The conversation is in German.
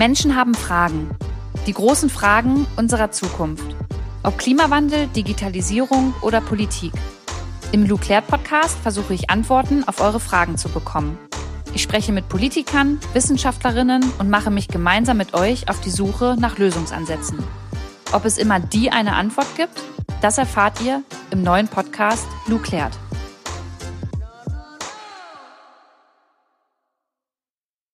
Menschen haben Fragen. Die großen Fragen unserer Zukunft. Ob Klimawandel, Digitalisierung oder Politik. Im Lou Podcast versuche ich Antworten auf eure Fragen zu bekommen. Ich spreche mit Politikern, Wissenschaftlerinnen und mache mich gemeinsam mit euch auf die Suche nach Lösungsansätzen. Ob es immer die eine Antwort gibt, das erfahrt ihr im neuen Podcast Lou